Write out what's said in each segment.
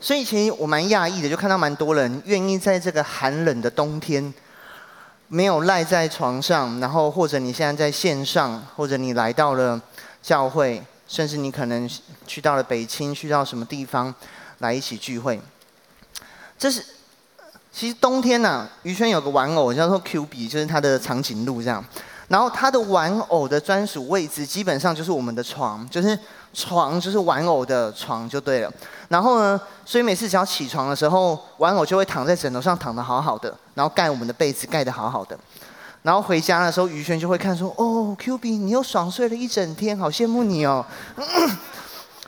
所以其实我蛮讶异的，就看到蛮多人愿意在这个寒冷的冬天，没有赖在床上，然后或者你现在在线上，或者你来到了教会，甚至你可能去到了北青，去到什么地方来一起聚会。这是其实冬天呐、啊，于轩有个玩偶叫做 Q 比，就是他的长颈鹿这样。然后他的玩偶的专属位置基本上就是我们的床，就是床就是玩偶的床就对了。然后呢，所以每次只要起床的时候，玩偶就会躺在枕头上躺得好好的，然后盖我们的被子盖得好好的。然后回家的时候，于轩就会看说：“哦，Q B，你又爽睡了一整天，好羡慕你哦。”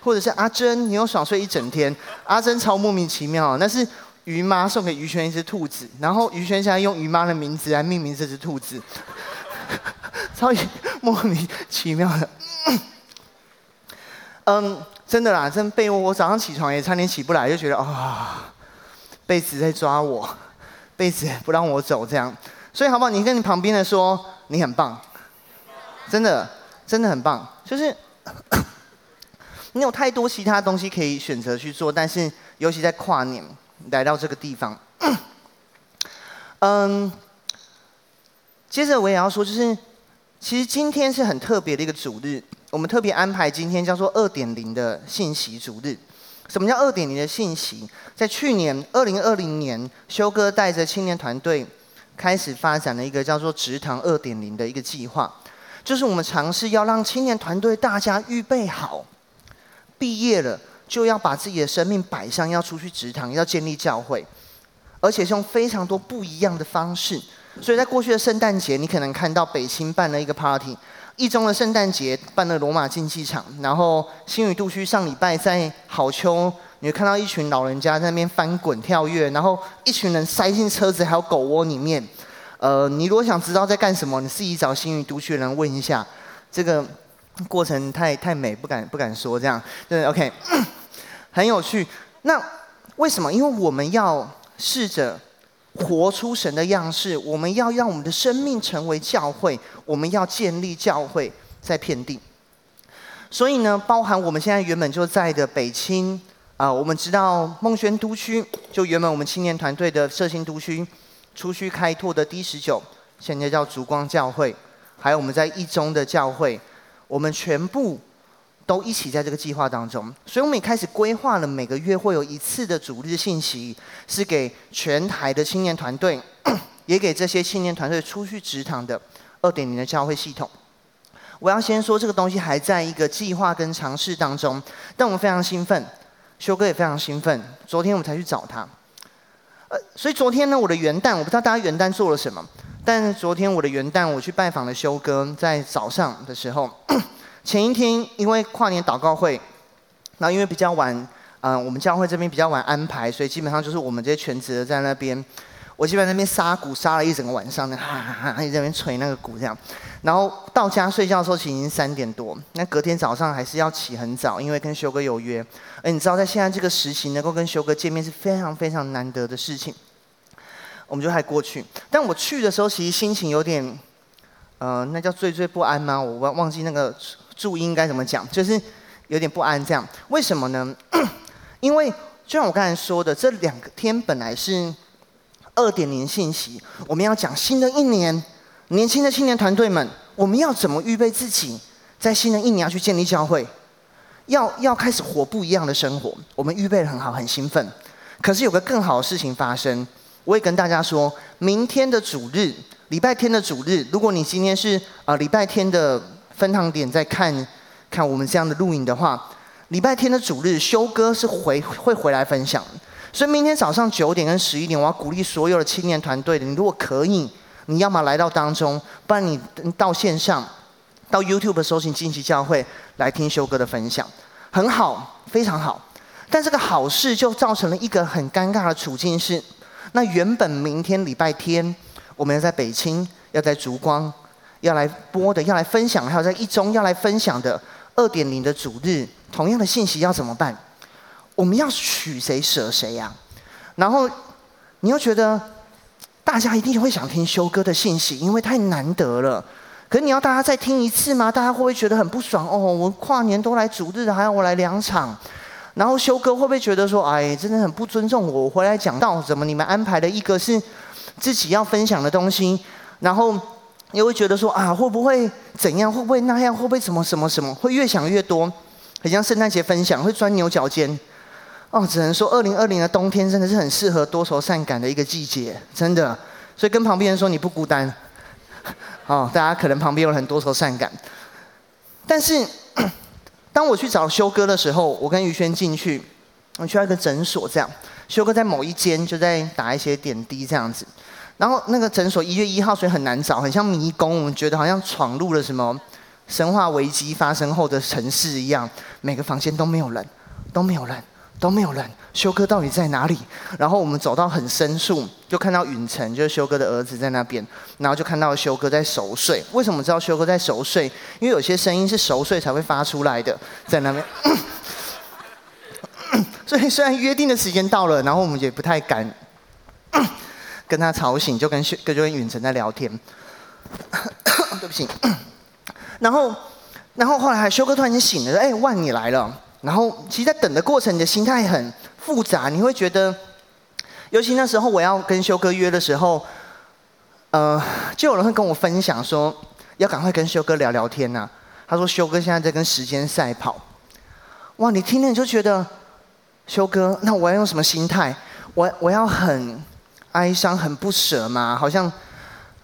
或者是阿珍，你又爽睡一整天。阿珍超莫名其妙，那是于妈送给于轩一只兔子，然后于轩现在用于妈的名字来命名这只兔子。超莫名其妙的，嗯，真的啦，真被窝，我早上起床也差点起不来，就觉得啊、被子在抓我，被子不让我走，这样，所以好不好？你跟你旁边的说，你很棒，真的，真的很棒，就是 你有太多其他东西可以选择去做，但是尤其在跨年来到这个地方，嗯。接着我也要说，就是其实今天是很特别的一个主日，我们特别安排今天叫做二点零的信息主日。什么叫二点零的信息？在去年二零二零年，修哥带着青年团队开始发展了一个叫做“职堂二点零”的一个计划，就是我们尝试要让青年团队大家预备好，毕业了就要把自己的生命摆上，要出去职堂，要建立教会，而且是用非常多不一样的方式。所以在过去的圣诞节，你可能看到北青办了一个 party，一中的圣诞节办了罗马竞技场，然后新宇度区上礼拜在好秋，你会看到一群老人家在那边翻滚跳跃，然后一群人塞进车子还有狗窝里面。呃，你如果想知道在干什么，你自己找新宇度区的人问一下。这个过程太太美，不敢不敢说这样。对，OK，很有趣。那为什么？因为我们要试着。活出神的样式，我们要让我们的生命成为教会，我们要建立教会在遍地。所以呢，包含我们现在原本就在的北青啊，我们知道孟轩都区，就原本我们青年团队的社兴都区，出去开拓的 D 十九，现在叫烛光教会，还有我们在一中的教会，我们全部。都一起在这个计划当中，所以我们也开始规划了每个月会有一次的主日信息，是给全台的青年团队，也给这些青年团队出去职堂的二点零的教会系统。我要先说这个东西还在一个计划跟尝试当中，但我们非常兴奋，修哥也非常兴奋。昨天我们才去找他，呃，所以昨天呢，我的元旦我不知道大家元旦做了什么，但昨天我的元旦我去拜访了修哥，在早上的时候。前一天因为跨年祷告会，然后因为比较晚，嗯、我们教会这边比较晚安排，所以基本上就是我们这些全职的在那边，我基本上那边杀鼓杀了一整个晚上，哈哈哈，一直在那边捶那个鼓这样，然后到家睡觉的时候其实已经三点多，那隔天早上还是要起很早，因为跟修哥有约，而你知道在现在这个时期能够跟修哥见面是非常非常难得的事情，我们就还过去，但我去的时候其实心情有点，呃，那叫惴惴不安吗？我忘忘记那个。注音该怎么讲？就是有点不安这样。为什么呢？因为就像我刚才说的，这两天本来是二点零信息，我们要讲新的一年，年轻的青年团队们，我们要怎么预备自己，在新的一年要去建立教会，要要开始活不一样的生活。我们预备得很好，很兴奋。可是有个更好的事情发生，我也跟大家说，明天的主日，礼拜天的主日，如果你今天是啊、呃、礼拜天的。分堂点在看，看我们这样的录影的话，礼拜天的主日修哥是回会回来分享，所以明天早上九点跟十一点，我要鼓励所有的青年团队的，你如果可以，你要么来到当中，不然你到线上，到 YouTube 搜寻荆棘教会来听修哥的分享，很好，非常好。但这个好事就造成了一个很尴尬的处境是，那原本明天礼拜天，我们要在北青，要在烛光。要来播的，要来分享，还有在一中要来分享的二点零的主日，同样的信息要怎么办？我们要取谁舍谁呀？然后你又觉得大家一定会想听修哥的信息，因为太难得了。可是你要大家再听一次吗？大家会不会觉得很不爽？哦，我跨年都来主日，还要我来两场？然后修哥会不会觉得说，哎，真的很不尊重我？我回来讲到，怎么你们安排的一个是自己要分享的东西，然后你会觉得说啊，会不会怎样？会不会那样？会不会什么什么什么？会越想越多，很像圣诞节分享，会钻牛角尖。哦，只能说二零二零的冬天真的是很适合多愁善感的一个季节，真的。所以跟旁边人说你不孤单。哦，大家可能旁边有很多愁善感，但是。当我去找修哥的时候，我跟于轩进去，我去到一个诊所，这样，修哥在某一间就在打一些点滴这样子，然后那个诊所一月一号，所以很难找，很像迷宫，我们觉得好像闯入了什么生化危机发生后的城市一样，每个房间都没有人，都没有人。都没有人，修哥到底在哪里？然后我们走到很深处，就看到允成，就是修哥的儿子在那边，然后就看到修哥在熟睡。为什么知道修哥在熟睡？因为有些声音是熟睡才会发出来的，在那边。所以虽然约定的时间到了，然后我们也不太敢跟他吵醒，就跟修哥就跟允晨在聊天。对不起。然后，然后后来修哥突然间醒了，：“哎，万你来了。”然后，其实，在等的过程，你的心态很复杂。你会觉得，尤其那时候我要跟修哥约的时候，呃，就有人会跟我分享说，要赶快跟修哥聊聊天呐、他说，修哥现在在跟时间赛跑。哇，你听了你就觉得，修哥，那我要用什么心态？我我要很哀伤、很不舍嘛？好像。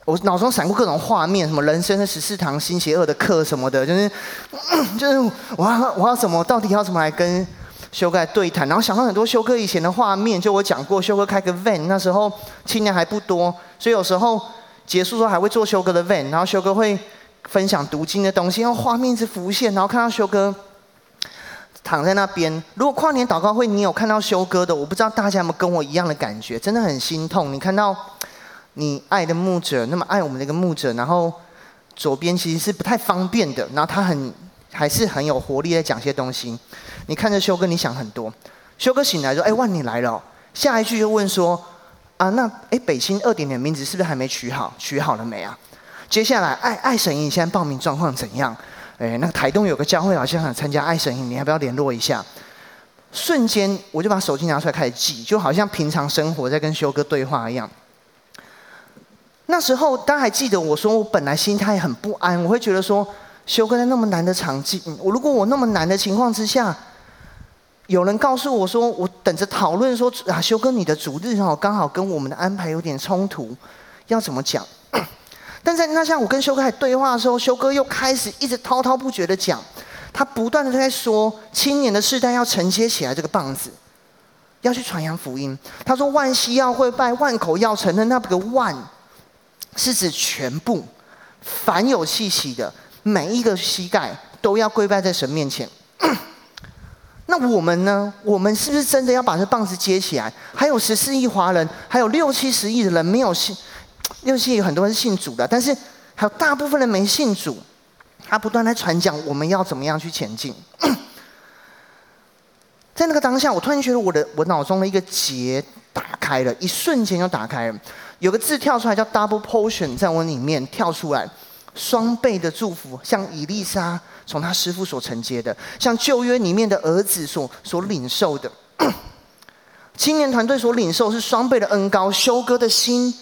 我脑中闪过各种画面，什么人生的十四堂新邪恶的课什么的，就是，就是我要我要怎么，到底要怎么来跟修哥来对谈？然后想到很多修哥以前的画面，就我讲过，修哥开个 van，那时候青年还不多，所以有时候结束之后还会坐修哥的 van，然后修哥会分享读经的东西，然后画面一直浮现，然后看到修哥躺在那边。如果跨年祷告会你有看到修哥的，我不知道大家有没有跟我一样的感觉，真的很心痛。你看到。你爱的牧者那么爱我们的一个牧者，然后左边其实是不太方便的，然后他很还是很有活力在讲些东西。你看着修哥，你想很多。修哥醒来说：“哎，万你来了。”下一句就问说：“啊，那哎北新二点零名字是不是还没取好？取好了没啊？”接下来爱爱神营现在报名状况怎样？哎，那个台东有个教会好像想参加爱神营，你要不要联络一下？瞬间我就把手机拿出来开始记，就好像平常生活在跟修哥对话一样。那时候，大家还记得我说，我本来心态很不安，我会觉得说，修哥在那么难的场景，我如果我那么难的情况之下，有人告诉我说，我等着讨论说啊，修哥你的主日哦，刚好跟我们的安排有点冲突，要怎么讲？但在那像我跟修哥在对话的时候，修哥又开始一直滔滔不绝的讲，他不断的在说，青年的世代要承接起来这个棒子，要去传扬福音。他说万膝要会拜，万口要承认，那个万。是指全部，凡有气息的每一个膝盖都要跪拜在神面前。那我们呢？我们是不是真的要把这棒子接起来？还有十四亿华人，还有六七十亿的人没有信，六七有很多人是信主的，但是还有大部分人没信主。他不断在传讲，我们要怎么样去前进？在那个当下，我突然觉得我的我脑中的一个结打开了，一瞬间就打开了。有个字跳出来叫 double portion，在我里面跳出来，双倍的祝福，像以利沙从他师傅所承接的，像旧约里面的儿子所所领受的，青年团队所领受是双倍的恩膏，修哥的心，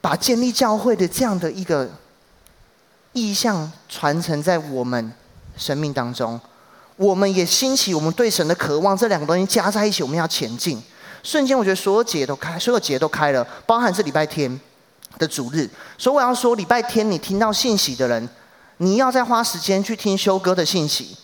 把建立教会的这样的一个意向传承在我们生命当中，我们也兴起我们对神的渴望，这两个东西加在一起，我们要前进。瞬间，我觉得所有节都开，所有节都开了，包含是礼拜天的主日。所以我要说，礼拜天你听到信息的人，你要再花时间去听修哥的信息。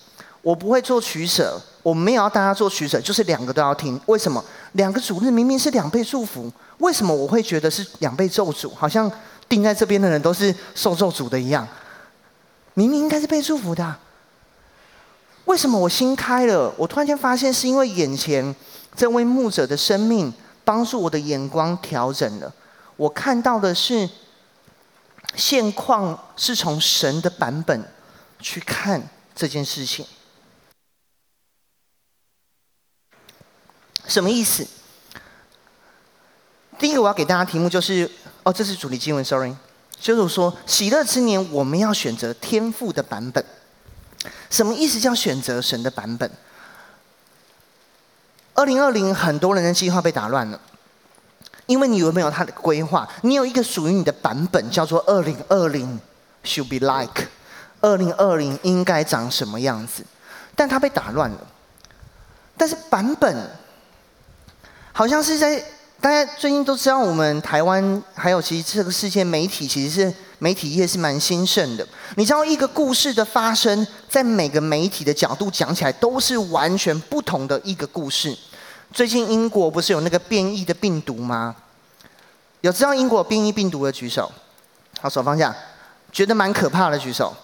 我不会做取舍，我没有要大家做取舍，就是两个都要听。为什么？两个主日明明是两倍祝福，为什么我会觉得是两倍咒诅？好像定在这边的人都是受咒诅的一样。明明应该是被祝福的。为什么我心开了？我突然间发现，是因为眼前。这位牧者的生命帮助我的眼光调整了，我看到的是现况是从神的版本去看这件事情。什么意思？第一个我要给大家题目就是，哦，这是主题经文，sorry，就是说喜乐之年我们要选择天赋的版本。什么意思叫选择神的版本？二零二零很多人的计划被打乱了，因为你有没有他的规划？你有一个属于你的版本，叫做二零二零 should be like，二零二零应该长什么样子？但它被打乱了。但是版本好像是在大家最近都知道，我们台湾还有其实这个世界媒体其实是媒体业是蛮兴盛的。你知道一个故事的发生，在每个媒体的角度讲起来都是完全不同的一个故事。最近英国不是有那个变异的病毒吗？有知道英国变异病毒的举手，好，手放下。觉得蛮可怕的举手，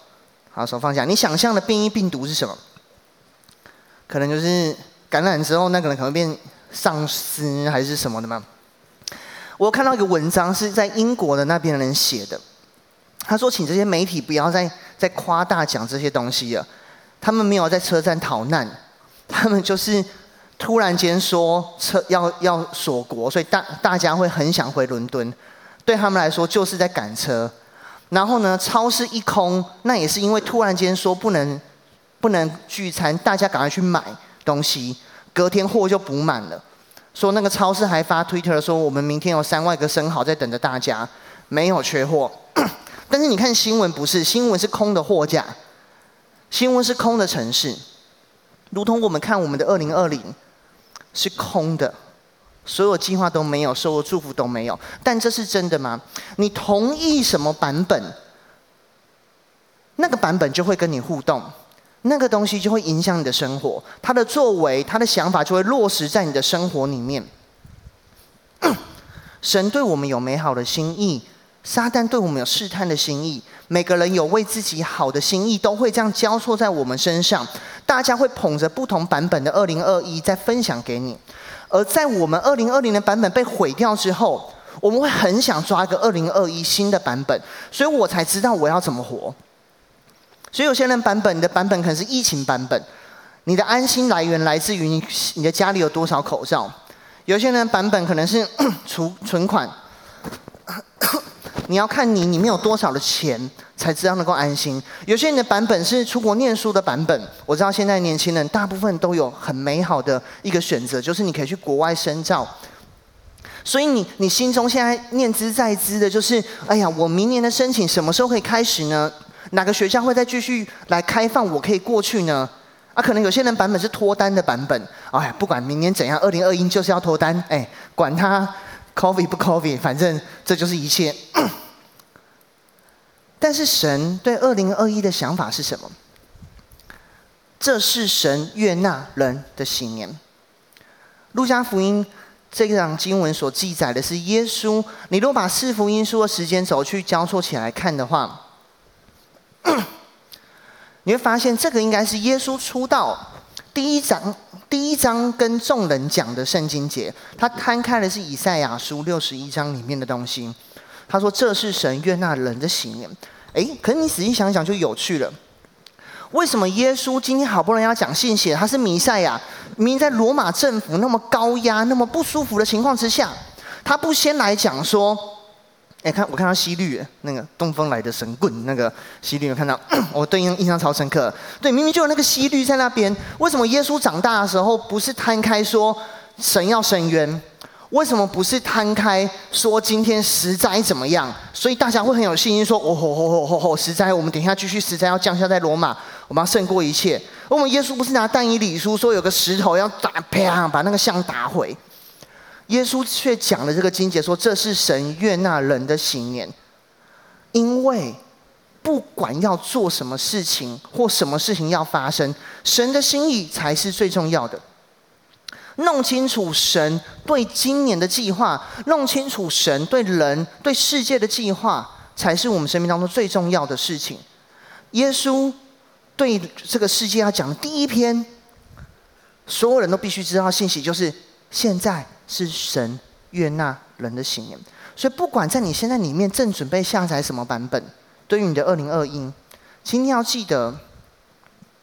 好，手放下。你想象的变异病毒是什么？可能就是感染之后，那个人可能变丧尸还是什么的吗？我看到一个文章是在英国的那边的人写的，他说，请这些媒体不要再再夸大讲这些东西了。他们没有在车站逃难，他们就是。突然间说车要要锁国，所以大大家会很想回伦敦。对他们来说就是在赶车。然后呢，超市一空，那也是因为突然间说不能不能聚餐，大家赶快去买东西。隔天货就补满了。说那个超市还发 Twitter 说，我们明天有三万个生蚝在等着大家，没有缺货。但是你看新闻不是，新闻是空的货架，新闻是空的城市，如同我们看我们的二零二零。是空的，所有计划都没有，所有祝福都没有。但这是真的吗？你同意什么版本，那个版本就会跟你互动，那个东西就会影响你的生活，他的作为、他的想法就会落实在你的生活里面。神对我们有美好的心意。撒旦对我们有试探的心意，每个人有为自己好的心意，都会这样交错在我们身上。大家会捧着不同版本的二零二一再分享给你，而在我们二零二零的版本被毁掉之后，我们会很想抓一个二零二一新的版本，所以我才知道我要怎么活。所以有些人版本的版本可能是疫情版本，你的安心来源来自于你你的家里有多少口罩；有些人版本可能是 储存款。你要看你里面有多少的钱，才知道能够安心。有些人的版本是出国念书的版本，我知道现在年轻人大部分都有很美好的一个选择，就是你可以去国外深造。所以你你心中现在念兹在兹的就是，哎呀，我明年的申请什么时候可以开始呢？哪个学校会再继续来开放，我可以过去呢？啊，可能有些人版本是脱单的版本，哎呀，不管明年怎样，二零二一就是要脱单，哎，管他。COVID 不 COVID，反正这就是一切。但是神对二零二一的想法是什么？这是神悦纳人的喜年。路加福音这个经文所记载的是耶稣。你如果把四福音书的时间轴去交错起来看的话，你会发现这个应该是耶稣出道第一章。第一章跟众人讲的圣经节，他摊开的是以赛亚书六十一章里面的东西。他说：“这是神悦纳人的喜年。”哎，可是你仔细想想就有趣了。为什么耶稣今天好不容易要讲信息，他是弥赛亚，明明在罗马政府那么高压、那么不舒服的情况之下，他不先来讲说？哎，看我看到希律那个东风来的神棍，那个希律有看到，我对印印象超深刻。对，明明就有那个希律在那边，为什么耶稣长大的时候不是摊开说神要伸冤？为什么不是摊开说今天十灾怎么样？所以大家会很有信心说，哦吼吼吼吼吼，十灾，我们等一下继续十灾要降下在罗马，我们要胜过一切。我们耶稣不是拿但以理书说有个石头要打，啪，把那个像打毁。耶稣却讲了这个经节，说这是神悦纳人的喜年，因为不管要做什么事情或什么事情要发生，神的心意才是最重要的。弄清楚神对今年的计划，弄清楚神对人对世界的计划，才是我们生命当中最重要的事情。耶稣对这个世界要讲的第一篇，所有人都必须知道信息，就是现在。是神悦纳人的喜年，所以不管在你现在里面正准备下载什么版本，对于你的二零二一，请你要记得，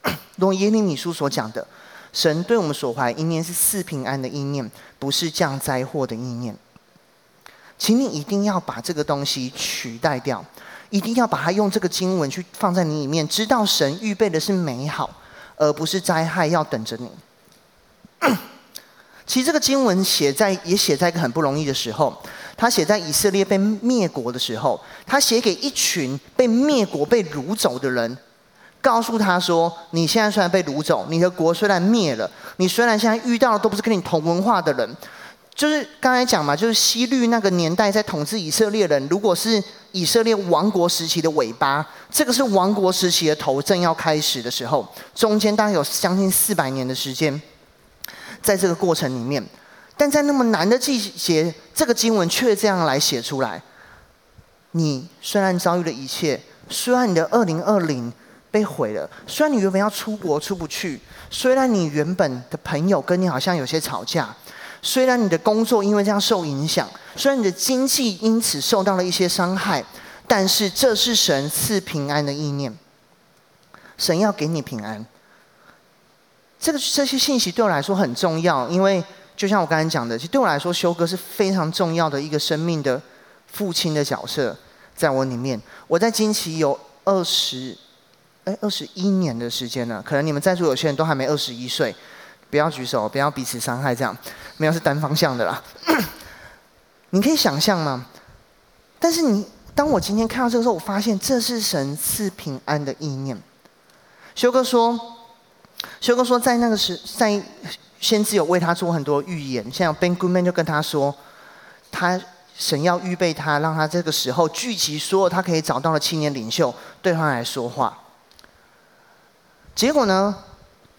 如耶利米书所讲的，神对我们所怀意念是赐平安的意念，不是降灾祸的意念。请你一定要把这个东西取代掉，一定要把它用这个经文去放在你里面，知道神预备的是美好，而不是灾害要等着你。其实这个经文写在也写在一个很不容易的时候，他写在以色列被灭国的时候，他写给一群被灭国被掳走的人，告诉他说：你现在虽然被掳走，你的国虽然灭了，你虽然现在遇到的都不是跟你同文化的人。就是刚才讲嘛，就是希律那个年代在统治以色列人，如果是以色列王国时期的尾巴，这个是王国时期的头正要开始的时候，中间大概有将近四百年的时间，在这个过程里面，但在那么难的季节，这个经文却这样来写出来。你虽然遭遇了一切，虽然你的二零二零被毁了，虽然你原本要出国出不去，虽然你原本的朋友跟你好像有些吵架。虽然你的工作因为这样受影响，虽然你的经济因此受到了一些伤害，但是这是神赐平安的意念。神要给你平安。这个这些信息对我来说很重要，因为就像我刚才讲的，其实对我来说，修哥是非常重要的一个生命的父亲的角色，在我里面。我在金奇有二十，哎，二十一年的时间了，可能你们在座有些人都还没二十一岁。不要举手，不要彼此伤害，这样没有是单方向的啦。你可以想象吗？但是你，当我今天看到这个时候，我发现这是神赐平安的意念。修哥说，修哥说，在那个时，在先知有为他做很多预言，像 Ben Goodman 就跟他说，他神要预备他，让他这个时候聚集所有他可以找到的青年领袖，对他来说话。结果呢？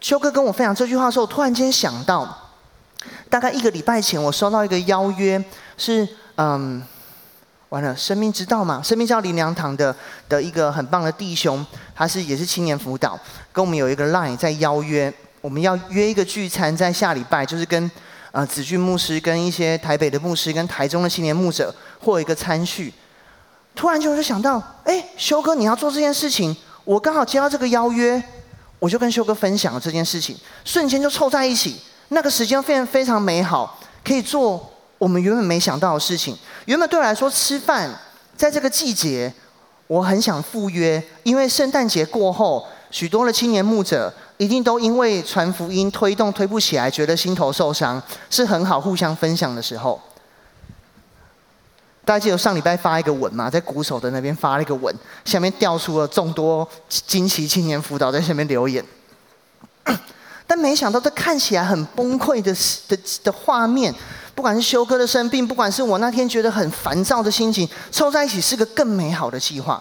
修哥跟我分享这句话的时候，突然间想到，大概一个礼拜前，我收到一个邀约，是嗯，完了，生命之道嘛，生命之道灵粮堂的的一个很棒的弟兄，他是也是青年辅导，跟我们有一个 line 在邀约，我们要约一个聚餐，在下礼拜，就是跟呃子俊牧师、跟一些台北的牧师、跟台中的青年牧者，或一个餐叙。突然就我就想到，哎，修哥你要做这件事情，我刚好接到这个邀约。我就跟修哥分享了这件事情，瞬间就凑在一起。那个时间非常非常美好，可以做我们原本没想到的事情。原本对我来说，吃饭在这个季节，我很想赴约，因为圣诞节过后，许多的青年牧者一定都因为传福音推动推不起来，觉得心头受伤，是很好互相分享的时候。大家记得上礼拜发一个文嘛，在鼓手的那边发了一个文，下面调出了众多惊奇青年辅导在下面留言。但没想到，这看起来很崩溃的的的画面，不管是修哥的生病，不管是我那天觉得很烦躁的心情，凑在一起是个更美好的计划。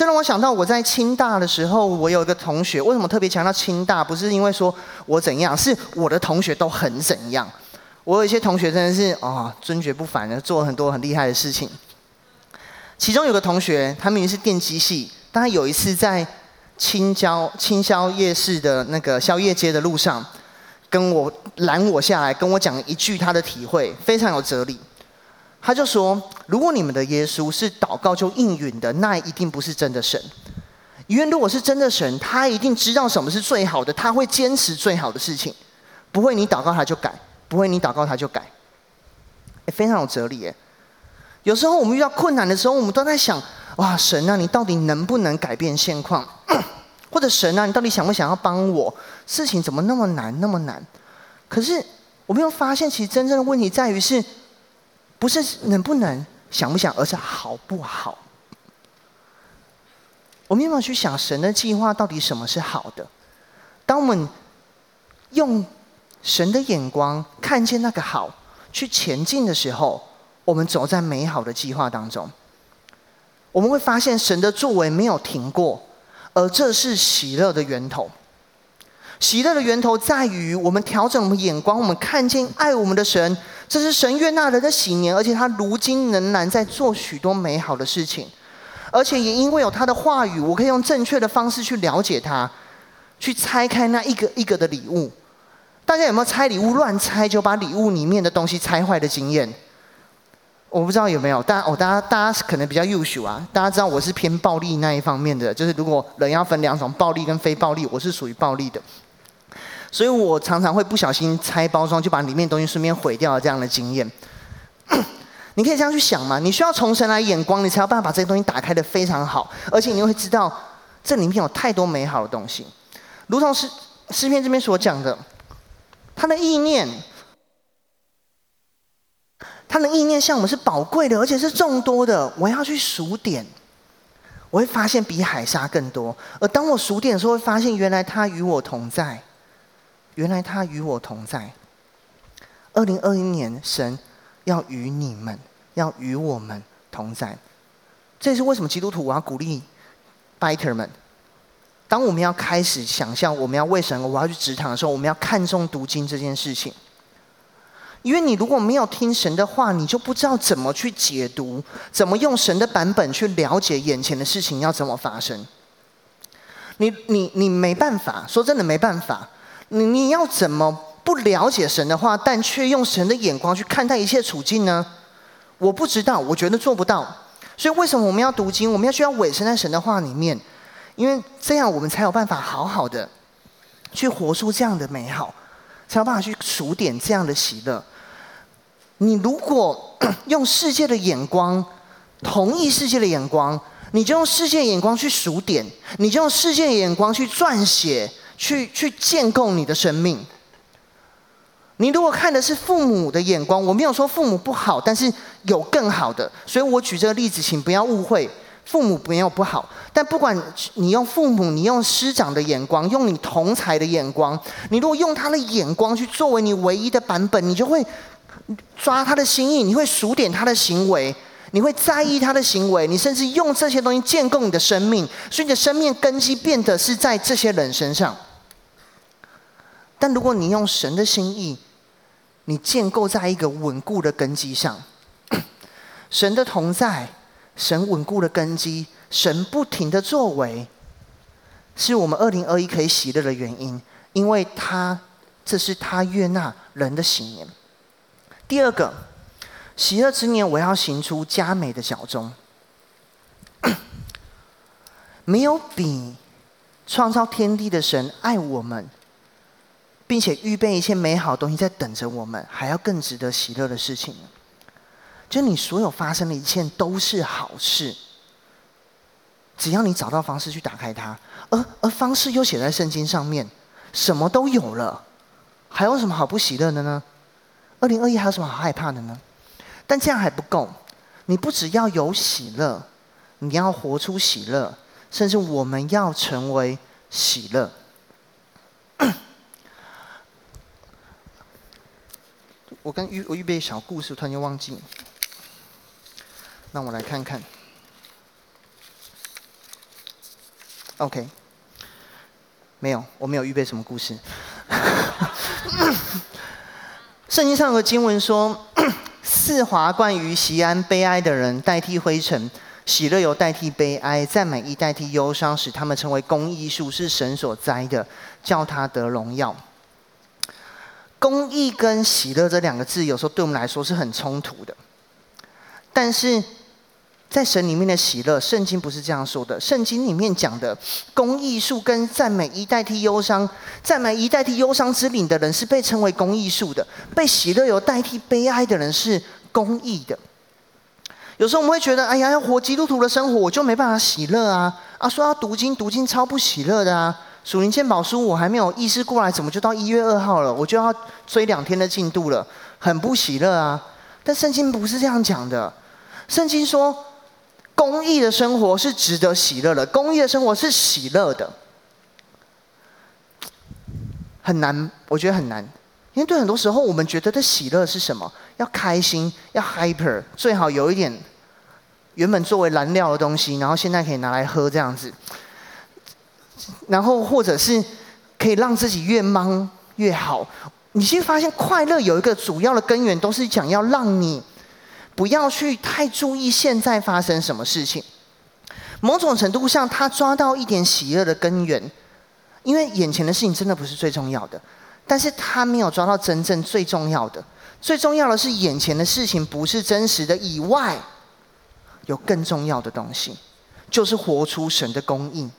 这让我想到，我在清大的时候，我有一个同学，为什么特别强调清大？不是因为说我怎样，是我的同学都很怎样。我有一些同学真的是啊、哦，尊爵不凡的，做了很多很厉害的事情。其中有个同学，他明明是电机系，但他有一次在清交清宵夜市的那个宵夜街的路上，跟我拦我下来，跟我讲一句他的体会，非常有哲理。他就说：“如果你们的耶稣是祷告就应允的，那一定不是真的神。因为如果是真的神，他一定知道什么是最好的，他会坚持最好的事情，不会你祷告他就改。”不会，你祷告他就改，也非常有哲理耶。有时候我们遇到困难的时候，我们都在想：哇，神啊，你到底能不能改变现况？或者神啊，你到底想不想要帮我？事情怎么那么难，那么难？可是我们又发现，其实真正的问题在于是，不是能不能、想不想，而是好不好？我们有没有去想神的计划到底什么是好的？当我们用。神的眼光看见那个好，去前进的时候，我们走在美好的计划当中。我们会发现神的作为没有停过，而这是喜乐的源头。喜乐的源头在于我们调整我们眼光，我们看见爱我们的神，这是神悦纳人的喜年，而且他如今仍然在做许多美好的事情，而且也因为有他的话语，我可以用正确的方式去了解他，去拆开那一个一个的礼物。大家有没有拆礼物乱拆就把礼物里面的东西拆坏的经验？我不知道有没有，但哦，大家大家可能比较优秀啊。大家知道我是偏暴力那一方面的，就是如果人要分两种，暴力跟非暴力，我是属于暴力的。所以我常常会不小心拆包装，就把里面东西顺便毁掉了这样的经验。你可以这样去想嘛？你需要从神来眼光，你才有办法把这些东西打开得非常好，而且你会知道这里面有太多美好的东西，如同是诗篇这边所讲的。他的意念他的意念像我们是宝贵的，而且是众多的。我要去数点，我会发现比海沙更多。而当我数点的时候，会发现原来他与我同在，原来他与我同在。二零二一年，神要与你们，要与我们同在。这也是为什么基督徒我要鼓励 Biter 们。当我们要开始想象我们要为神，我要去职场的时候，我们要看重读经这件事情。因为你如果没有听神的话，你就不知道怎么去解读，怎么用神的版本去了解眼前的事情要怎么发生。你你你没办法，说真的没办法。你你要怎么不了解神的话，但却用神的眼光去看待一切处境呢？我不知道，我觉得做不到。所以为什么我们要读经？我们要需要委身在神的话里面，因为这样我们才有办法好好的去活出这样的美好，才有办法去数点这样的喜乐。你如果用世界的眼光，同意世界的眼光，你就用世界眼光去数点，你就用世界眼光去撰写，去去建构你的生命。你如果看的是父母的眼光，我没有说父母不好，但是有更好的，所以我举这个例子，请不要误会，父母没有不好，但不管你用父母，你用师长的眼光，用你同才的眼光，你如果用他的眼光去作为你唯一的版本，你就会。抓他的心意，你会数点他的行为，你会在意他的行为，你甚至用这些东西建构你的生命，所以你的生命根基变得是在这些人身上。但如果你用神的心意，你建构在一个稳固的根基上，神的同在，神稳固的根基，神不停的作为，是我们二零二一可以喜乐的原因，因为他这是他悦纳人的喜年。第二个，喜乐之年，我要行出佳美的脚踪。没有比创造天地的神爱我们，并且预备一切美好东西在等着我们，还要更值得喜乐的事情。就你所有发生的一切都是好事，只要你找到方式去打开它，而而方式又写在圣经上面，什么都有了，还有什么好不喜乐的呢？二零二一还有什么好害怕的呢？但这样还不够，你不只要有喜乐，你要活出喜乐，甚至我们要成为喜乐。我刚预我预备小故事，突然间忘记，那我来看看。OK，没有，我没有预备什么故事。圣经上有个经文说：“四华冠于锡安，悲哀的人代替灰尘，喜乐油代替悲哀，赞美衣代替忧伤，使他们成为公义树，是神所栽的，叫他得荣耀。”公义跟喜乐这两个字，有时候对我们来说是很冲突的，但是。在神里面的喜乐，圣经不是这样说的。圣经里面讲的公义树跟赞美衣代替忧伤，赞美衣代替忧伤之灵的人是被称为公义树的；被喜乐有代替悲哀的人是公义的。有时候我们会觉得，哎呀，要活基督徒的生活，我就没办法喜乐啊！啊，说要读经，读经超不喜乐的啊！属灵鉴宝书我还没有意识过来，怎么就到一月二号了？我就要追两天的进度了，很不喜乐啊！但圣经不是这样讲的，圣经说。公益的生活是值得喜乐的，公益的生活是喜乐的，很难，我觉得很难，因为对很多时候我们觉得的喜乐是什么？要开心，要 hyper，最好有一点原本作为燃料的东西，然后现在可以拿来喝这样子，然后或者是可以让自己越忙越好。你先发现快乐有一个主要的根源，都是讲要让你。不要去太注意现在发生什么事情。某种程度上，他抓到一点喜乐的根源，因为眼前的事情真的不是最重要的。但是他没有抓到真正最重要的。最重要的是眼前的事情不是真实的以外，有更重要的东西，就是活出神的供应。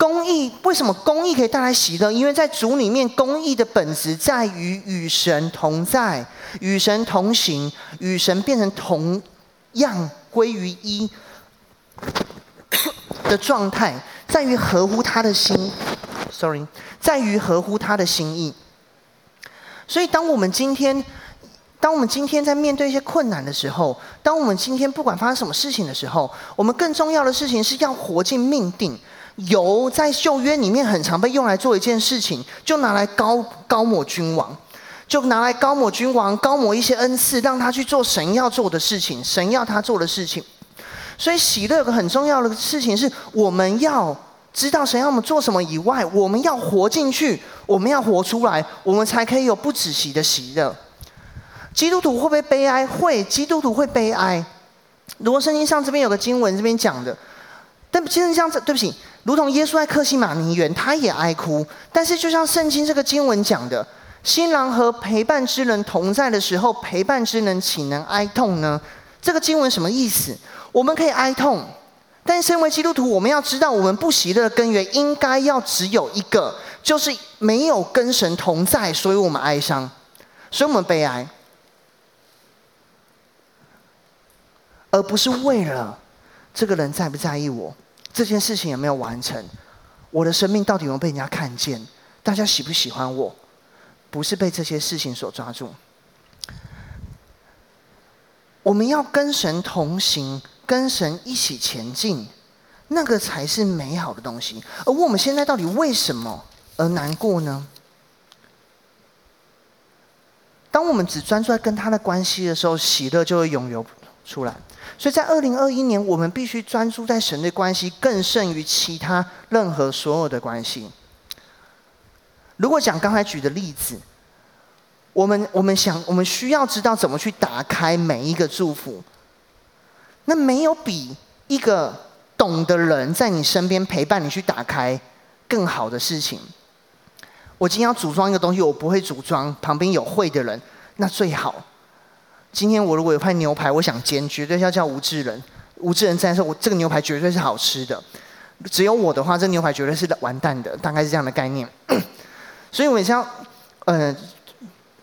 公义，为什么公义可以带来喜乐？因为在主里面，公义的本质在于与神同在、与神同行、与神变成同样归于一 的状态，在于合乎他的心。Sorry，在于合乎他的心意。所以，当我们今天当我们今天在面对一些困难的时候，当我们今天不管发生什么事情的时候，我们更重要的事情是要活进命定。油在旧约里面很常被用来做一件事情，就拿来膏膏抹君王，就拿来膏抹君王，膏抹一些恩赐，让他去做神要做的事情，神要他做的事情。所以喜乐有个很重要的事情是，我们要知道神要我们做什么以外，我们要活进去，我们要活出来，我们才可以有不止息的喜乐。基督徒会不会悲哀？会，基督徒会悲哀。如果圣经上这边有个经文，这边讲的，但其实像这，对不起，如同耶稣在克西马尼园，他也哀哭。但是就像圣经这个经文讲的，新郎和陪伴之人同在的时候，陪伴之人岂能哀痛呢？这个经文什么意思？我们可以哀痛，但身为基督徒，我们要知道，我们不喜乐的根源应该要只有一个，就是没有跟神同在，所以我们哀伤，所以我们悲哀。而不是为了这个人在不在意我，这件事情有没有完成，我的生命到底有没有被人家看见，大家喜不喜欢我，不是被这些事情所抓住。我们要跟神同行，跟神一起前进，那个才是美好的东西。而我们现在到底为什么而难过呢？当我们只专注在跟他的关系的时候，喜乐就会涌流出来。所以在二零二一年，我们必须专注在神的关系，更胜于其他任何所有的关系。如果讲刚才举的例子，我们我们想，我们需要知道怎么去打开每一个祝福。那没有比一个懂的人在你身边陪伴你去打开更好的事情。我今天要组装一个东西，我不会组装，旁边有会的人，那最好。今天我如果有块牛排，我想煎，绝对要叫吴志仁。吴志仁在的时候，我这个牛排绝对是好吃的。只有我的话，这牛排绝对是完蛋的，大概是这样的概念。所以我想，呃，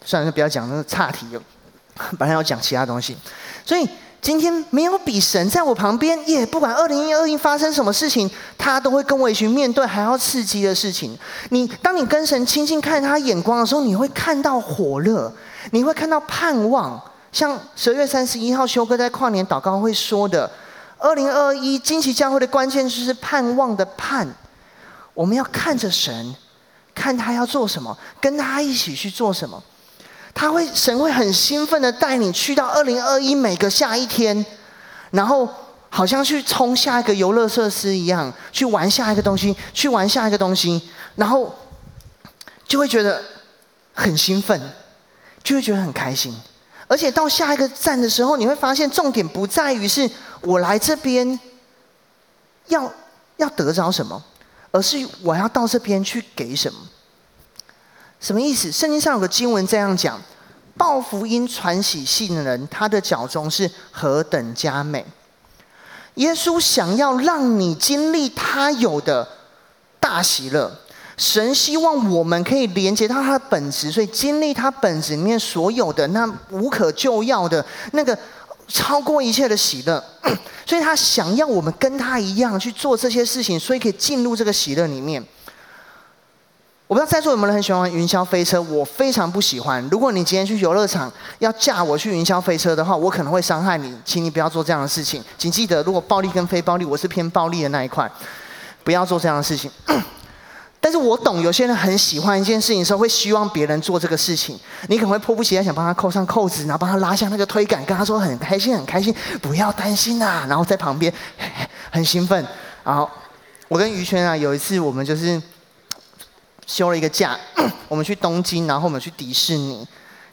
算了，不要讲那个岔题了。本来要讲其他东西，所以今天没有比神在我旁边，也不管二零一二一发生什么事情，他都会跟我一起面对还要刺激的事情。你当你跟神亲近看他眼光的时候，你会看到火热，你会看到盼望。像十月三十一号修哥在跨年祷告会说的，二零二一惊奇教会的关键就是盼望的盼，我们要看着神，看他要做什么，跟他一起去做什么。他会神会很兴奋的带你去到二零二一每个下一天，然后好像去冲下一个游乐设施一样，去玩下一个东西，去玩下一个东西，然后就会觉得很兴奋，就会觉得很开心。而且到下一个站的时候，你会发现重点不在于是我来这边要要得着什么，而是我要到这边去给什么。什么意思？圣经上有个经文这样讲：报福音、传喜信的人，他的脚中是何等佳美。耶稣想要让你经历他有的大喜乐。神希望我们可以连接到他的本质，所以经历他本质里面所有的那无可救药的那个超过一切的喜乐，所以他想要我们跟他一样去做这些事情，所以可以进入这个喜乐里面。我不知道在座有没有人很喜欢玩云霄飞车，我非常不喜欢。如果你今天去游乐场要驾我去云霄飞车的话，我可能会伤害你，请你不要做这样的事情。请记得，如果暴力跟非暴力，我是偏暴力的那一块，不要做这样的事情。但是我懂，有些人很喜欢一件事情的时候，会希望别人做这个事情。你可能会迫不及待想帮他扣上扣子，然后帮他拉下那个推杆，跟他说很开心，很开心，不要担心啊。然后在旁边很兴奋。然后我跟于轩啊，有一次我们就是休了一个假，我们去东京，然后我们去迪士尼。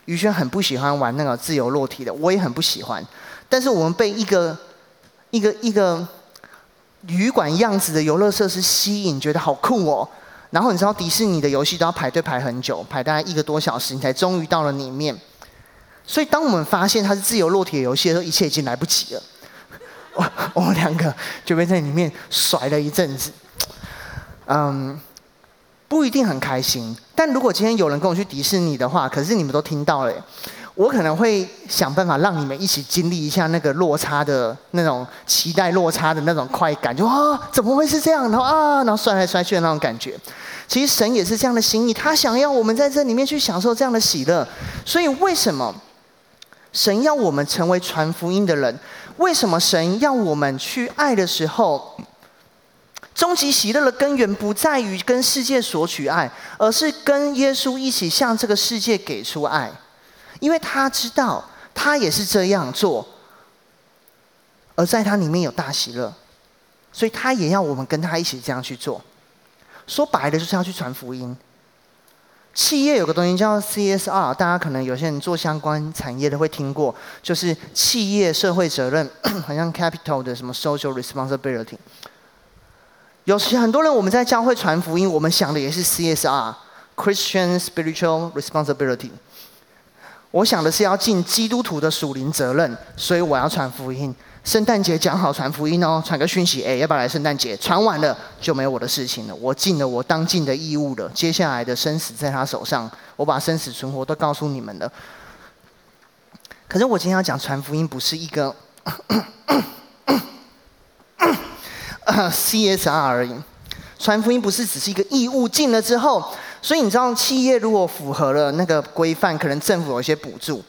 于轩很不喜欢玩那个自由落体的，我也很不喜欢。但是我们被一个一个一个旅馆样子的游乐设施吸引，觉得好酷哦。然后你知道迪士尼的游戏都要排队排很久，排大概一个多小时，你才终于到了里面。所以当我们发现它是自由落体的游戏的时候，一切已经来不及了。我 我们两个就被在里面甩了一阵子。嗯，不一定很开心。但如果今天有人跟我去迪士尼的话，可是你们都听到了。我可能会想办法让你们一起经历一下那个落差的那种期待落差的那种快感，就啊，怎么会是这样？然后啊，然后摔来摔去的那种感觉。其实神也是这样的心意，他想要我们在这里面去享受这样的喜乐。所以为什么神要我们成为传福音的人。为什么神要我们去爱的时候，终极喜乐的根源不在于跟世界索取爱，而是跟耶稣一起向这个世界给出爱，因为他知道他也是这样做，而在他里面有大喜乐，所以他也要我们跟他一起这样去做。说白了，就是要去传福音。企业有个东西叫 CSR，大家可能有些人做相关产业的会听过，就是企业社会责任，好像 Capital 的什么 Social Responsibility。有时很多人我们在教会传福音，我们想的也是 CSR，Christian Spiritual Responsibility。我想的是要尽基督徒的属灵责任，所以我要传福音。圣诞节讲好传福音哦，传个讯息，哎，要不要来圣诞节？传完了就没有我的事情了，我尽了我当尽的义务了。接下来的生死在他手上，我把生死存活都告诉你们了。可是我今天要讲传福音，不是一个 CSR 而已。传福音不是只是一个义务，尽了之后，所以你知道，企业如果符合了那个规范，可能政府有一些补助。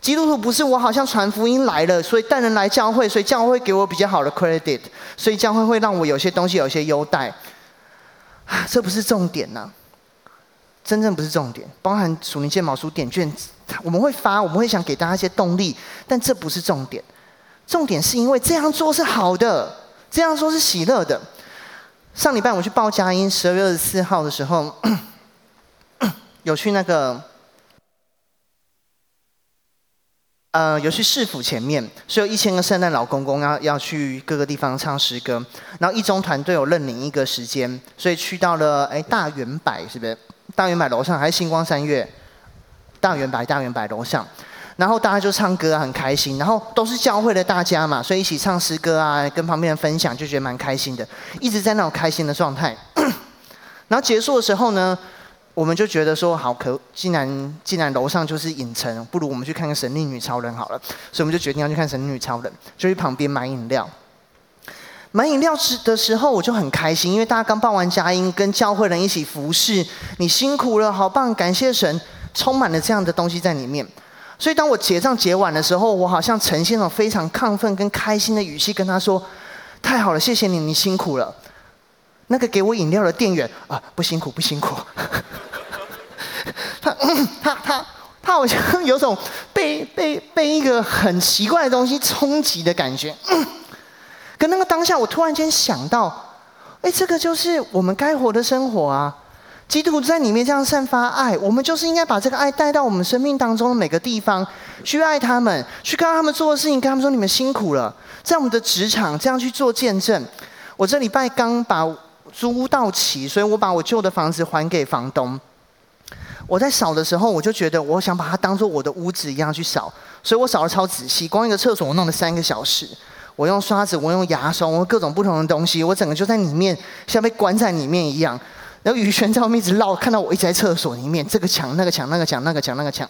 基督徒不是我好像传福音来了，所以带人来教会，所以教会给我比较好的 credit，所以教会会让我有些东西有些优待。啊，这不是重点呐、真正不是重点。包含属灵鉴宝书点卷，我们会发，我们会想给大家一些动力，但这不是重点。重点是因为这样做是好的，这样做是喜乐的。上礼拜我去报佳音，十二月二十四号的时候，有去那个。呃，有去市府前面，所以有一千个圣诞老公公要要去各个地方唱诗歌，然后一中团队有认领一个时间，所以去到了哎大圆百是不是？大圆百楼上还是星光三月？大圆百大圆百楼上，然后大家就唱歌，很开心，然后都是教会的大家嘛，所以一起唱诗歌啊，跟旁边人分享，就觉得蛮开心的，一直在那种开心的状态。然后结束的时候呢？我们就觉得说好，可既然既然楼上就是影城，不如我们去看看《神力女超人》好了。所以我们就决定要去看《神力女超人》，就去旁边买饮料。买饮料吃的时候，我就很开心，因为大家刚报完佳音，跟教会人一起服侍，你辛苦了，好棒，感谢神，充满了这样的东西在里面。所以当我结账结完的时候，我好像呈现了非常亢奋跟开心的语气跟他说：“太好了，谢谢你，你辛苦了。”那个给我饮料的店员啊，不辛苦，不辛苦。他 他他他好像有种被被被一个很奇怪的东西冲击的感觉。可那个当下，我突然间想到，哎，这个就是我们该活的生活啊！基督在里面这样散发爱，我们就是应该把这个爱带到我们生命当中的每个地方，去爱他们，去看他们做的事情，跟他们说你们辛苦了，在我们的职场这样去做见证。我这礼拜刚把租屋到期，所以我把我旧的房子还给房东。我在扫的时候，我就觉得我想把它当做我的屋子一样去扫，所以我扫的超仔细。光一个厕所我弄了三个小时，我用刷子，我用牙刷，我用各种不同的东西，我整个就在里面像被关在里面一样。然后宇轩在外面一直绕，看到我一直在厕所里面，这个墙那个墙那个墙那个墙那个墙。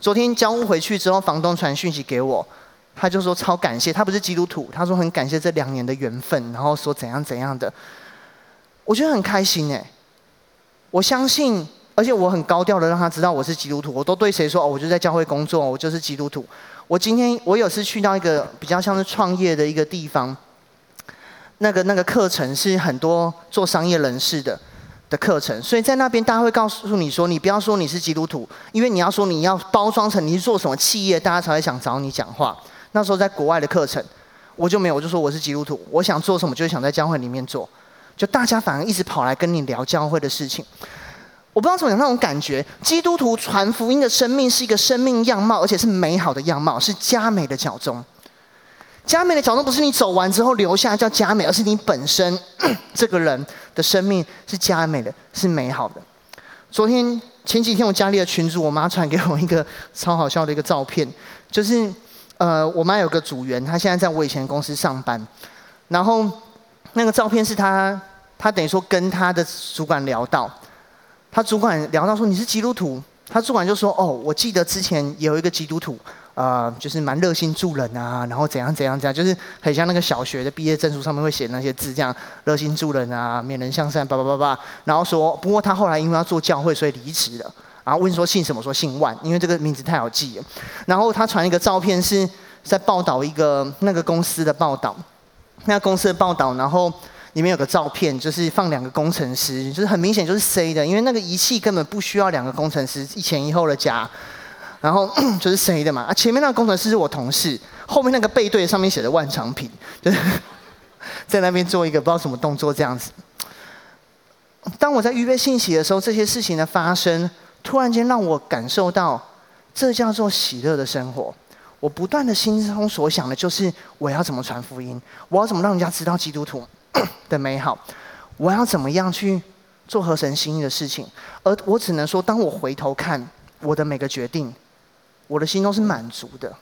昨天交屋回去之后，房东传讯息给我，他就说超感谢，他不是基督徒，他说很感谢这两年的缘分，然后说怎样怎样的，我觉得很开心哎，我相信。而且我很高调的让他知道我是基督徒，我都对谁说哦，我就在教会工作，我就是基督徒。我今天我有次去到一个比较像是创业的一个地方，那个那个课程是很多做商业人士的的课程，所以在那边大家会告诉你说，你不要说你是基督徒，因为你要说你要包装成你是做什么企业，大家才会想找你讲话。那时候在国外的课程，我就没有，我就说我是基督徒，我想做什么就是想在教会里面做，就大家反而一直跑来跟你聊教会的事情。我不知道怎么讲那种感觉，基督徒传福音的生命是一个生命样貌，而且是美好的样貌，是佳美的脚踪。佳美的脚踪不是你走完之后留下叫佳美，而是你本身 这个人的生命是佳美的，是美好的。昨天前几天我家里的群主，我妈传给我一个超好笑的一个照片，就是呃，我妈有个组员，她现在在我以前公司上班，然后那个照片是她，她等于说跟她的主管聊到。他主管聊到说，你是基督徒，他主管就说，哦，我记得之前有一个基督徒，呃，就是蛮热心助人啊，然后怎样怎样怎样，就是很像那个小学的毕业证书上面会写那些字，这样热心助人啊，勉人向善，叭叭叭叭。然后说，不过他后来因为要做教会，所以离职了。然后问说姓什么，说姓万，因为这个名字太好记了。然后他传一个照片，是在报道一个那个公司的报道，那个公司的报道，然后里面有个照片，就是放两个工程师，就是很明显就是 C 的，因为那个仪器根本不需要两个工程师一前一后的夹，然后 就是 C 的嘛。啊，前面那个工程师是我同事，后面那个背对上面写的万长平，就是 在那边做一个不知道什么动作这样子。当我在预备信息的时候，这些事情的发生，突然间让我感受到，这叫做喜乐的生活。我不断的心中所想的就是，我要怎么传福音？我要怎么让人家知道基督徒 的美好？我要怎么样去做合神心意的事情？而我只能说，当我回头看我的每个决定，我的心中是满足的，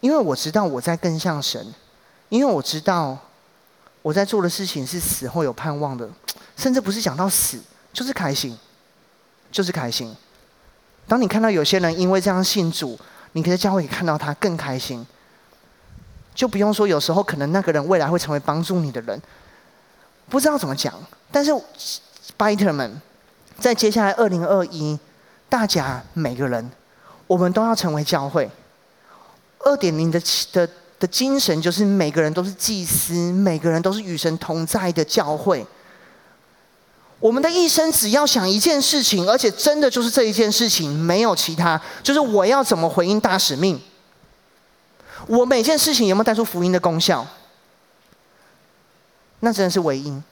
因为我知道我在更像神，因为我知道。我在做的事情是死后有盼望的，甚至不是讲到死，就是开心，就是开心。当你看到有些人因为这样信主，你可以在教会里看到他更开心，就不用说有时候可能那个人未来会成为帮助你的人，不知道怎么讲。但是，Biter 们，在接下来二零二一，大家每个人，我们都要成为教会二点零的的。的精神就是每个人都是祭司，每个人都是与神同在的教会。我们的一生只要想一件事情，而且真的就是这一件事情，没有其他，就是我要怎么回应大使命。我每件事情有没有带出福音的功效？那真的是唯一。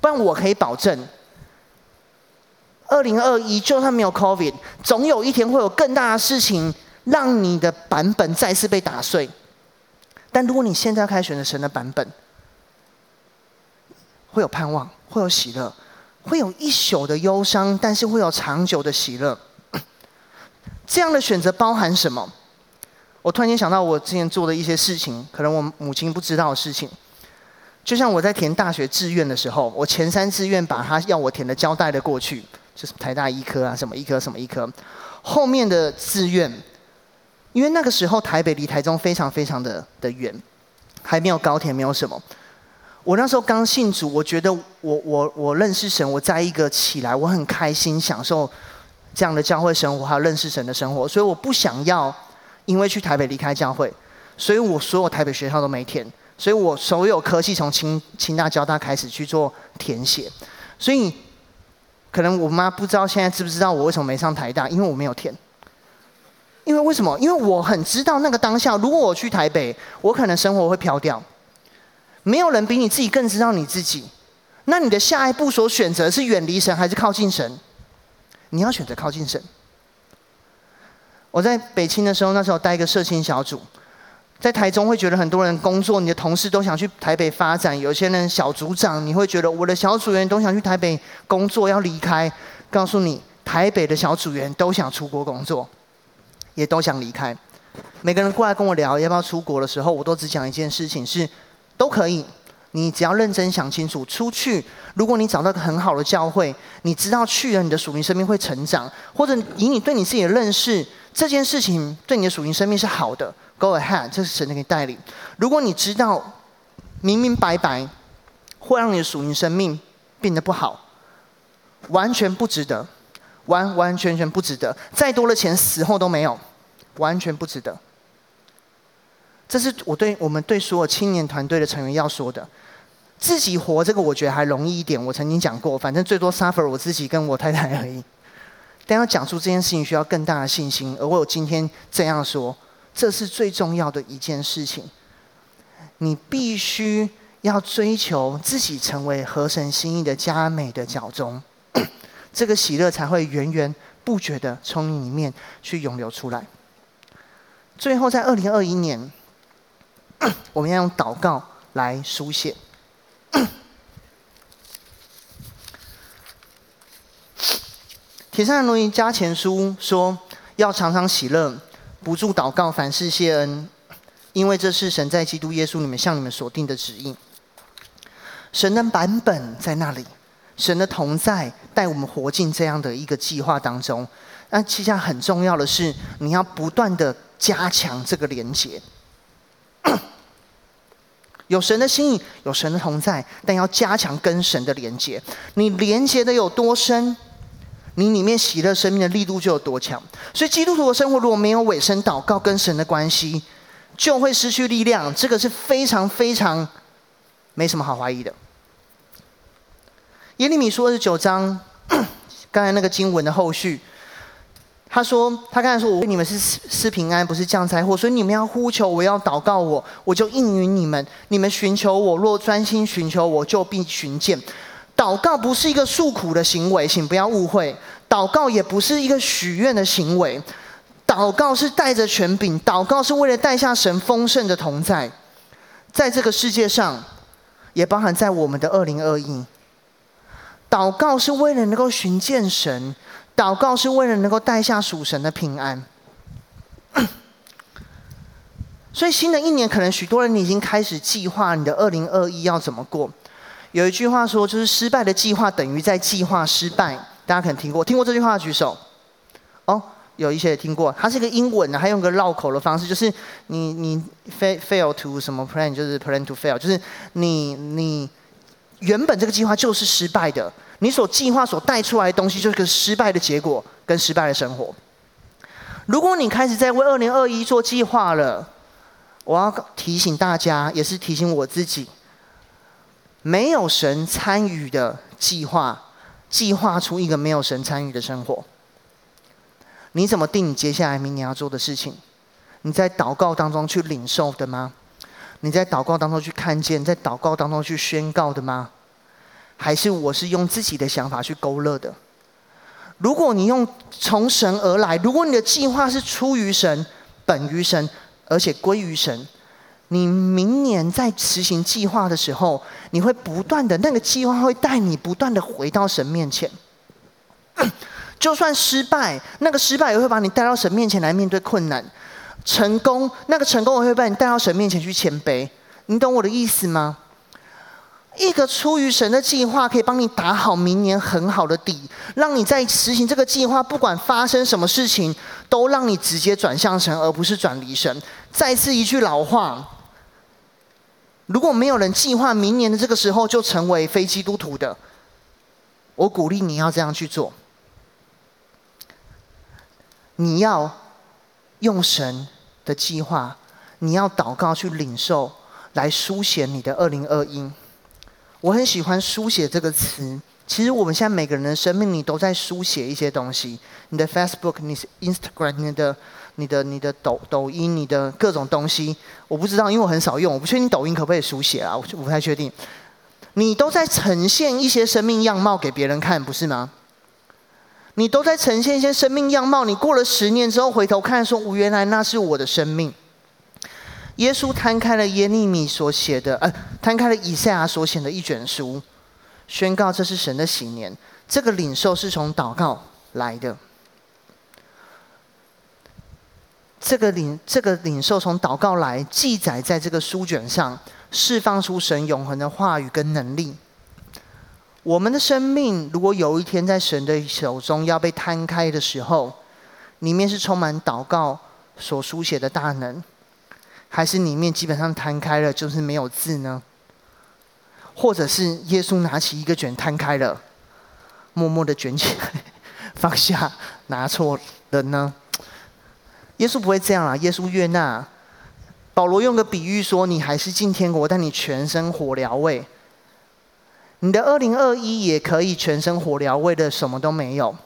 不然我可以保证，二零二一就算没有 COVID，总有一天会有更大的事情，让你的版本再次被打碎。但如果你现在开始选择神的版本，会有盼望，会有喜乐，会有一宿的忧伤，但是会有长久的喜乐。这样的选择包含什么？我突然间想到我之前做的一些事情，可能我母亲不知道的事情。就像我在填大学志愿的时候，我前三志愿把他要我填的交代了过去，就是台大医科啊，什么医科，什么医科。后面的志愿。因为那个时候台北离台中非常非常的的远，还没有高铁，没有什么。我那时候刚信主，我觉得我我我认识神，我在一个起来，我很开心，享受这样的教会生活，还有认识神的生活。所以我不想要因为去台北离开教会，所以我所有台北学校都没填，所以我所有科系从清清大、交大开始去做填写。所以可能我妈不知道现在知不知道我为什么没上台大，因为我没有填。因为为什么？因为我很知道那个当下，如果我去台北，我可能生活会飘掉。没有人比你自己更知道你自己。那你的下一步所选择是远离神还是靠近神？你要选择靠近神。我在北青的时候，那时候带一个社青小组，在台中会觉得很多人工作，你的同事都想去台北发展。有些人小组长，你会觉得我的小组员都想去台北工作，要离开。告诉你，台北的小组员都想出国工作。也都想离开，每个人过来跟我聊要不要出国的时候，我都只讲一件事情：是都可以。你只要认真想清楚，出去。如果你找到个很好的教会，你知道去了你的属灵生命会成长，或者以你对你自己的认识，这件事情对你的属灵生命是好的，Go ahead，这是神的给你带领。如果你知道明明白白会让你的属灵生命变得不好，完全不值得。完完全全不值得，再多的钱死后都没有，完全不值得。这是我对我们对所有青年团队的成员要说的。自己活这个我觉得还容易一点，我曾经讲过，反正最多 suffer 我自己跟我太太而已。但要讲出这件事情需要更大的信心，而我有今天这样说，这是最重要的一件事情。你必须要追求自己成为合神心意的佳美的脚踪。这个喜乐才会源源不绝的从你里面去涌流出来。最后，在二零二一年，我们要用祷告来书写。帖撒罗尼加前书说：“要常常喜乐，不住祷告，凡事谢恩，因为这是神在基督耶稣里面向你们所定的旨意。神的版本在那里。”神的同在带我们活进这样的一个计划当中，那其实很重要的是，你要不断的加强这个连接。有神的心意，有神的同在，但要加强跟神的连接。你连接的有多深，你里面喜乐生命的力度就有多强。所以基督徒的生活如果没有委身祷告跟神的关系，就会失去力量。这个是非常非常没什么好怀疑的。耶利米书二十九章，刚才那个经文的后续。他说：“他刚才说，我为你们是赐平安，不是降灾祸，所以你们要呼求，我要祷告我，我就应允你们。你们寻求我，若专心寻求我，就必寻见。祷告不是一个诉苦的行为，请不要误会。祷告也不是一个许愿的行为，祷告是带着权柄，祷告是为了带下神丰盛的同在，在这个世界上，也包含在我们的二零二一。祷告是为了能够寻见神。”祷告是为了能够带下属神的平安，所以新的一年可能许多人你已经开始计划你的二零二一要怎么过。有一句话说，就是失败的计划等于在计划失败。大家可能听过，听过这句话举手。哦，有一些听过，它是一个英文的，还用个绕口的方式，就是你你 fail fail to 什么 plan，就是 plan to fail，就是你你原本这个计划就是失败的。你所计划所带出来的东西，就是个失败的结果跟失败的生活。如果你开始在为二零二一做计划了，我要提醒大家，也是提醒我自己，没有神参与的计划，计划出一个没有神参与的生活。你怎么定你接下来明年要做的事情？你在祷告当中去领受的吗？你在祷告当中去看见，在祷告当中去宣告的吗？还是我是用自己的想法去勾勒的？如果你用从神而来，如果你的计划是出于神、本于神，而且归于神，你明年在执行计划的时候，你会不断的那个计划会带你不断的回到神面前。就算失败，那个失败也会把你带到神面前来面对困难；成功，那个成功也会把你带到神面前去谦卑。你懂我的意思吗？一个出于神的计划，可以帮你打好明年很好的底，让你在实行这个计划，不管发生什么事情，都让你直接转向神，而不是转离神。再次一句老话：如果没有人计划明年的这个时候就成为非基督徒的，我鼓励你要这样去做。你要用神的计划，你要祷告去领受，来书写你的二零二一。我很喜欢书写这个词。其实我们现在每个人的生命里都在书写一些东西。你的 Facebook、你 Instagram、你的、你的、你的抖抖音、你的各种东西，我不知道，因为我很少用，我不确定抖音可不可以书写啊，我我不太确定。你都在呈现一些生命样貌给别人看，不是吗？你都在呈现一些生命样貌。你过了十年之后回头看，说：“我原来那是我的生命。”耶稣摊开了耶利米所写的，呃，摊开了以赛亚所写的一卷书，宣告这是神的喜年。这个领受是从祷告来的。这个领这个领受从祷告来，记载在这个书卷上，释放出神永恒的话语跟能力。我们的生命如果有一天在神的手中要被摊开的时候，里面是充满祷告所书写的大能。还是里面基本上摊开了，就是没有字呢？或者是耶稣拿起一个卷摊开了，默默的卷起来，放下，拿错了呢？耶稣不会这样啊！耶稣悦纳。保罗用个比喻说：“你还是进天国，但你全身火燎味。你的二零二一也可以全身火燎味的什么都没有，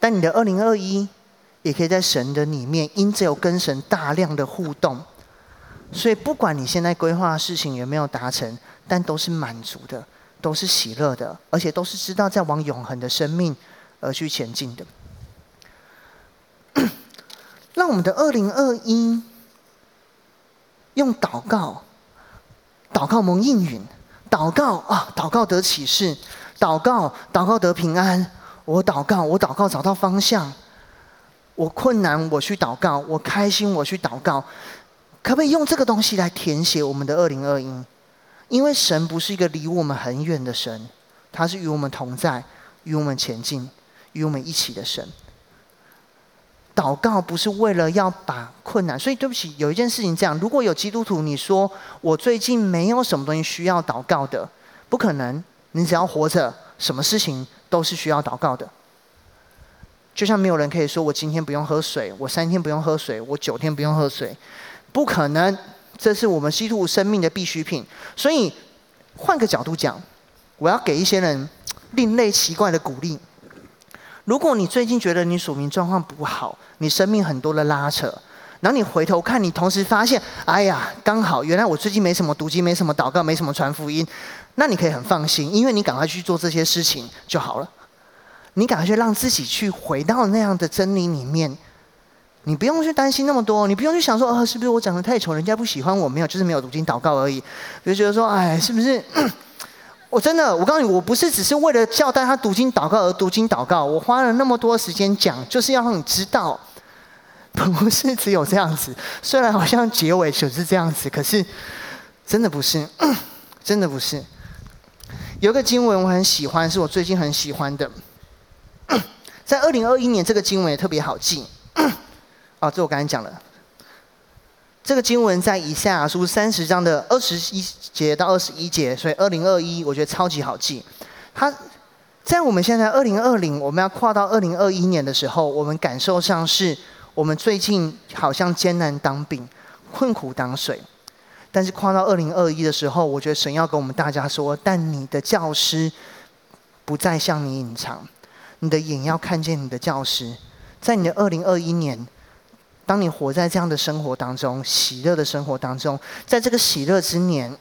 但你的二零二一。”也可以在神的里面，因着有跟神大量的互动，所以不管你现在规划的事情有没有达成，但都是满足的，都是喜乐的，而且都是知道在往永恒的生命而去前进的。让我们的二零二一用祷告，祷告蒙应允，祷告啊，祷告得启示，祷告祷告得平安。我祷告，我祷告找到方向。我困难，我去祷告；我开心，我去祷告。可不可以用这个东西来填写我们的二零二一？因为神不是一个离我们很远的神，他是与我们同在、与我们前进、与我们一起的神。祷告不是为了要把困难，所以对不起，有一件事情这样：如果有基督徒，你说我最近没有什么东西需要祷告的，不可能。你只要活着，什么事情都是需要祷告的。就像没有人可以说我今天不用喝水，我三天不用喝水，我九天不用喝水，不可能。这是我们基督生命的必需品。所以换个角度讲，我要给一些人另类奇怪的鼓励。如果你最近觉得你属灵状况不好，你生命很多的拉扯，然后你回头看你，同时发现，哎呀，刚好原来我最近没什么读经，没什么祷告，没什么传福音，那你可以很放心，因为你赶快去做这些事情就好了。你赶快去让自己去回到那样的真理里面，你不用去担心那么多，你不用去想说，呃，是不是我长得太丑，人家不喜欢我？没有，就是没有读经祷告而已。就觉得说，哎，是不是？我真的，我告诉你，我不是只是为了叫大家读经祷告而读经祷告，我花了那么多时间讲，就是要让你知道，不是只有这样子。虽然好像结尾就是这样子，可是真的不是，真的不是。有个经文我很喜欢，是我最近很喜欢的。在二零二一年，这个经文也特别好记。哦，这我刚才讲了。这个经文在以赛亚书三十章的二十一节到二十一节，所以二零二一我觉得超级好记。它在我们现在二零二零，我们要跨到二零二一年的时候，我们感受上是我们最近好像艰难当饼，困苦当水。但是跨到二零二一的时候，我觉得神要跟我们大家说：但你的教师不再向你隐藏。你的眼要看见你的教师，在你的二零二一年，当你活在这样的生活当中，喜乐的生活当中，在这个喜乐之年，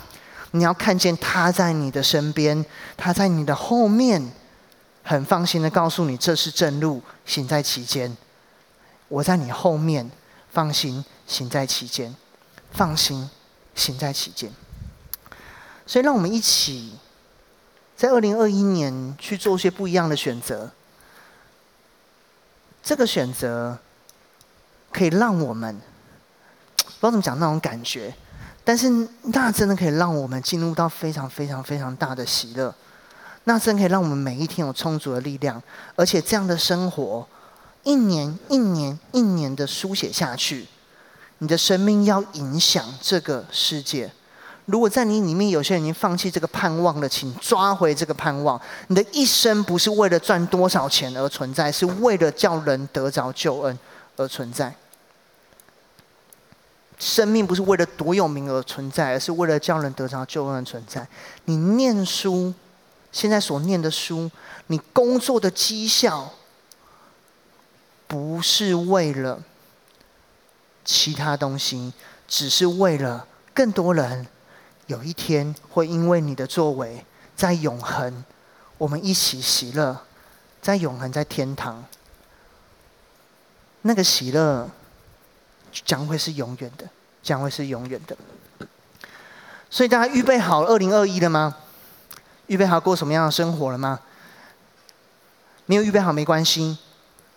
你要看见他在你的身边，他在你的后面，很放心的告诉你这是正路，行在其间。我在你后面，放心行在其间，放心行在其间。所以，让我们一起。在二零二一年去做一些不一样的选择，这个选择可以让我们不知道怎么讲那种感觉，但是那真的可以让我们进入到非常非常非常大的喜乐，那真可以让我们每一天有充足的力量，而且这样的生活一年一年一年的书写下去，你的生命要影响这个世界。如果在你里面有些人已经放弃这个盼望了，请抓回这个盼望。你的一生不是为了赚多少钱而存在，是为了叫人得着救恩而存在。生命不是为了多有名而存在，而是为了叫人得着救恩存在。你念书，现在所念的书，你工作的绩效，不是为了其他东西，只是为了更多人。有一天会因为你的作为，在永恒，我们一起喜乐，在永恒，在天堂，那个喜乐将会是永远的，将会是永远的。所以大家预备好二零二一了吗？预备好过什么样的生活了吗？没有预备好没关系，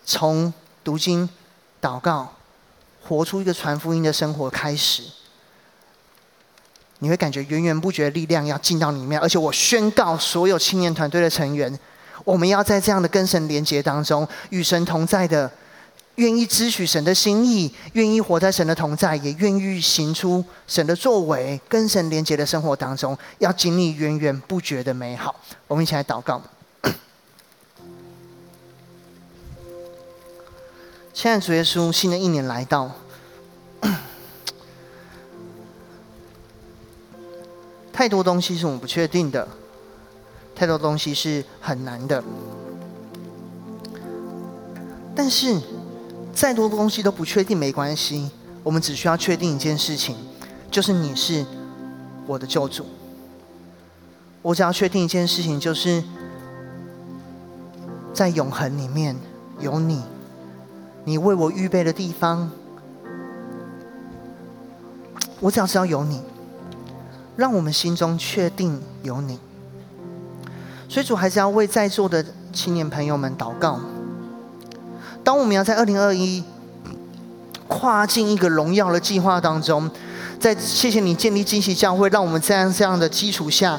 从读经、祷告，活出一个传福音的生活开始。你会感觉源源不绝的力量要进到里面，而且我宣告所有青年团队的成员，我们要在这样的跟神连结当中，与神同在的，愿意支取神的心意，愿意活在神的同在，也愿意行出神的作为，跟神连结的生活当中，要经历源源不绝的美好。我们一起来祷告。亲爱的主耶稣，新的一年来到。太多东西是我们不确定的，太多东西是很难的。但是，再多的东西都不确定没关系，我们只需要确定一件事情，就是你是我的救主。我只要确定一件事情，就是在永恒里面有你，你为我预备的地方，我只要知道有你。让我们心中确定有你，所以主还是要为在座的青年朋友们祷告。当我们要在二零二一跨进一个荣耀的计划当中，在谢谢你建立惊喜教会，让我们在这样的基础下，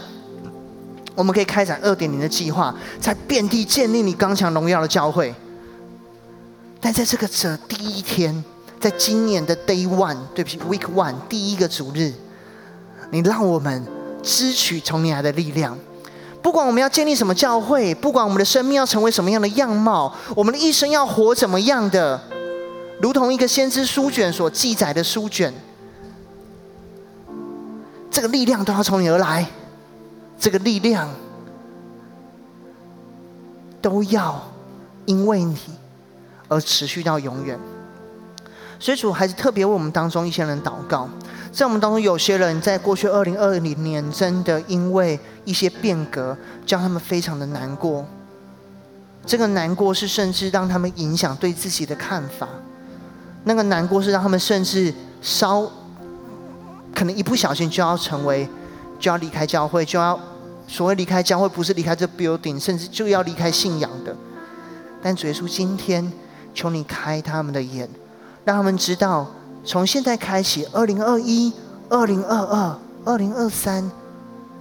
我们可以开展二点零的计划，在遍地建立你刚强荣耀的教会。但在这个这第一天，在今年的 Day One，对不起，Week One 第一个主日。你让我们支取从你来的力量，不管我们要建立什么教会，不管我们的生命要成为什么样的样貌，我们的一生要活怎么样的，如同一个先知书卷所记载的书卷，这个力量都要从你而来，这个力量都要因为你而持续到永远。所以主还是特别为我们当中一些人祷告。在我们当中，有些人在过去二零二零年，真的因为一些变革，叫他们非常的难过。这个难过是甚至让他们影响对自己的看法。那个难过是让他们甚至稍可能一不小心就要成为，就要离开教会，就要所谓离开教会，不是离开这 building，甚至就要离开信仰的。但主耶稣今天求你开他们的眼，让他们知道。从现在开始，二零二一、二零二二、二零二三，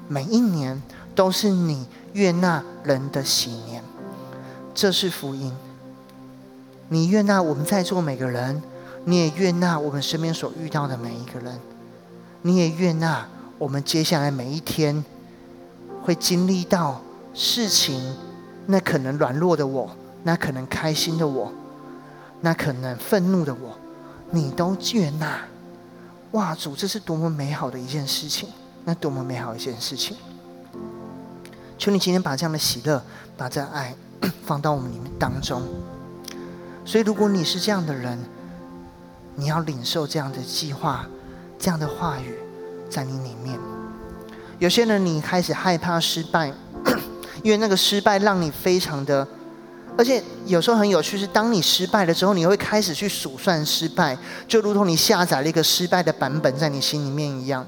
每一年都是你悦纳人的喜年，这是福音。你悦纳我们在座每个人，你也悦纳我们身边所遇到的每一个人，你也悦纳我们接下来每一天会经历到事情，那可能软弱的我，那可能开心的我，那可能愤怒的我。你都悦纳，哇！主，这是多么美好的一件事情，那多么美好一件事情。求你今天把这样的喜乐，把这爱放到我们里面当中。所以，如果你是这样的人，你要领受这样的计划，这样的话语在你里面。有些人，你开始害怕失败，因为那个失败让你非常的。而且有时候很有趣，是当你失败了之后，你会开始去数算失败，就如同你下载了一个失败的版本在你心里面一样，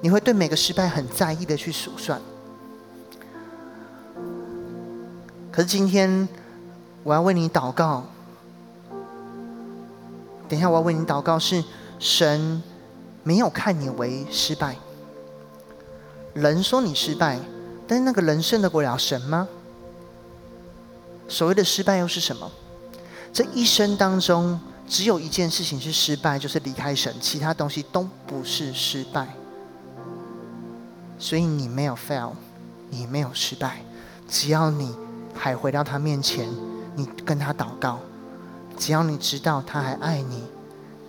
你会对每个失败很在意的去数算。可是今天我要为你祷告，等一下我要为你祷告，是神没有看你为失败，人说你失败，但是那个人胜得过了神吗？所谓的失败又是什么？这一生当中只有一件事情是失败，就是离开神，其他东西都不是失败。所以你没有 fail，你没有失败。只要你还回到他面前，你跟他祷告，只要你知道他还爱你，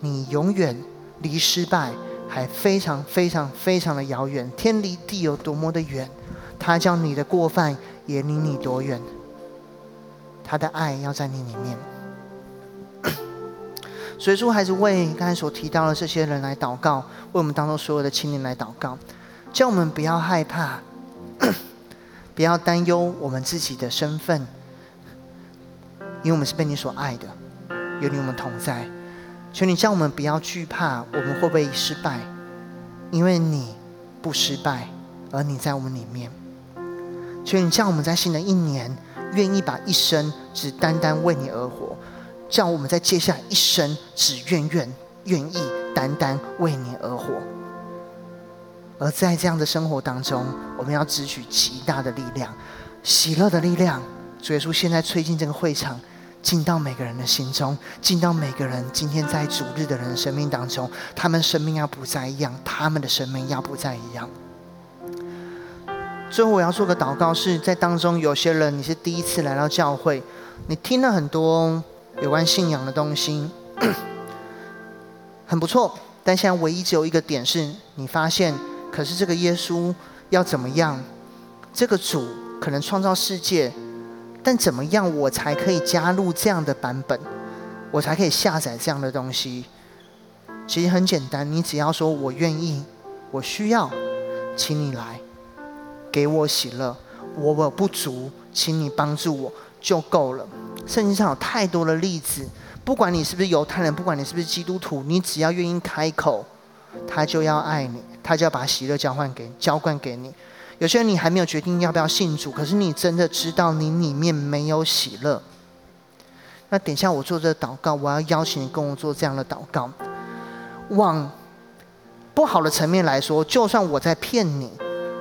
你永远离失败还非常非常非常的遥远，天离地有多么的远，他叫你的过犯也离你多远。他的爱要在你里面，所以说还是为刚才所提到的这些人来祷告，为我们当中所有的青年来祷告，叫我们不要害怕，不要担忧我们自己的身份，因为我们是被你所爱的，有你我们同在，求你叫我们不要惧怕我们会不会失败，因为你不失败，而你在我们里面，求你叫我们在新的一年。愿意把一生只单单为你而活，叫我们在接下来一生只愿愿愿意单单为你而活。而在这样的生活当中，我们要支取极大的力量，喜乐的力量。主耶稣现在吹进这个会场，进到每个人的心中，进到每个人今天在主日的人的生命当中，他们生命要不再一样，他们的生命要不再一样。最后我要做个祷告，是在当中有些人你是第一次来到教会，你听了很多有关信仰的东西，很不错。但现在唯一只有一个点是，你发现，可是这个耶稣要怎么样？这个主可能创造世界，但怎么样我才可以加入这样的版本？我才可以下载这样的东西？其实很简单，你只要说我愿意，我需要，请你来。给我喜乐，我我不足，请你帮助我就够了。圣经上有太多的例子，不管你是不是犹太人，不管你是不是基督徒，你只要愿意开口，他就要爱你，他就要把喜乐交换给浇灌给你。有些人你还没有决定要不要信主，可是你真的知道你里面没有喜乐。那等一下我做这个祷告，我要邀请你跟我做这样的祷告。往不好的层面来说，就算我在骗你。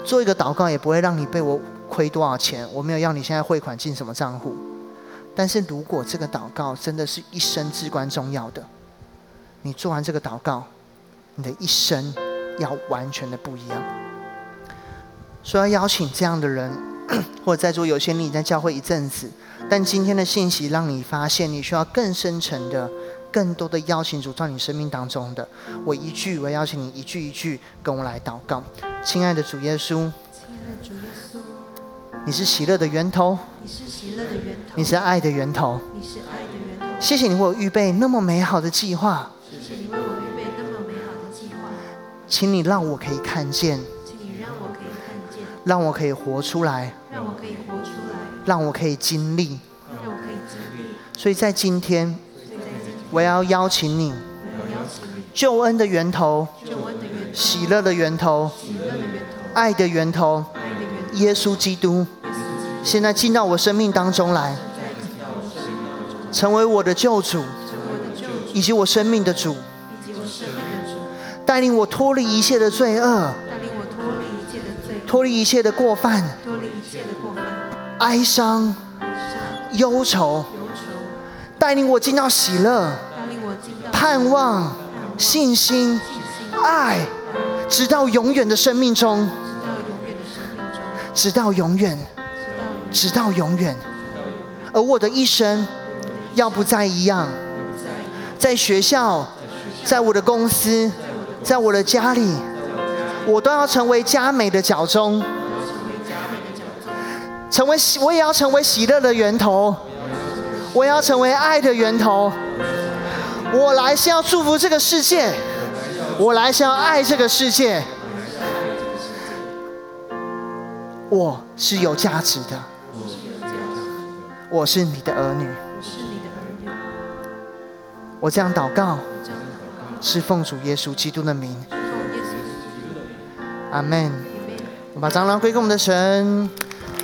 做一个祷告也不会让你被我亏多少钱，我没有要你现在汇款进什么账户。但是如果这个祷告真的是一生至关重要的，你做完这个祷告，你的一生要完全的不一样。所以要邀请这样的人，或者在座有些你在教会一阵子，但今天的信息让你发现你需要更深层的、更多的邀请主到你生命当中的。我一句，我邀请你一句一句跟我来祷告。亲爱的主耶稣，亲爱的主耶稣，你是喜乐的源头，你是喜乐的源头，你是爱的源头，你是爱的源头。谢谢你为我预备那么美好的计划，谢谢你为我预备那么美好的计划。请你让我可以看见。让我可以活出来，让我可以活出来，让我可以经历，让我可以经历。所以在今天，我要邀请你，救恩的源头，喜乐的源头，爱的源头，耶稣基督，现在进到我生命当中来，成为我的救主，以及我生命的主，带领我脱离一切的罪恶。脱离一切的过犯，哀伤、忧愁，带领我进到喜乐，盼望、信心、爱，直到永远的生命中，直到永远，直到永远。而我的一生要不再一样，在学校，在我的公司，在我的家里。我都要成为佳美的脚中，成为喜，我也要成为喜乐的源头，我要成为爱的源头。我来是要祝福这个世界，我来是要爱这个世界。我是有价值的，我是你的儿女，我这样祷告，是奉主耶稣基督的名。阿门。我把蟑螂归给我们的神。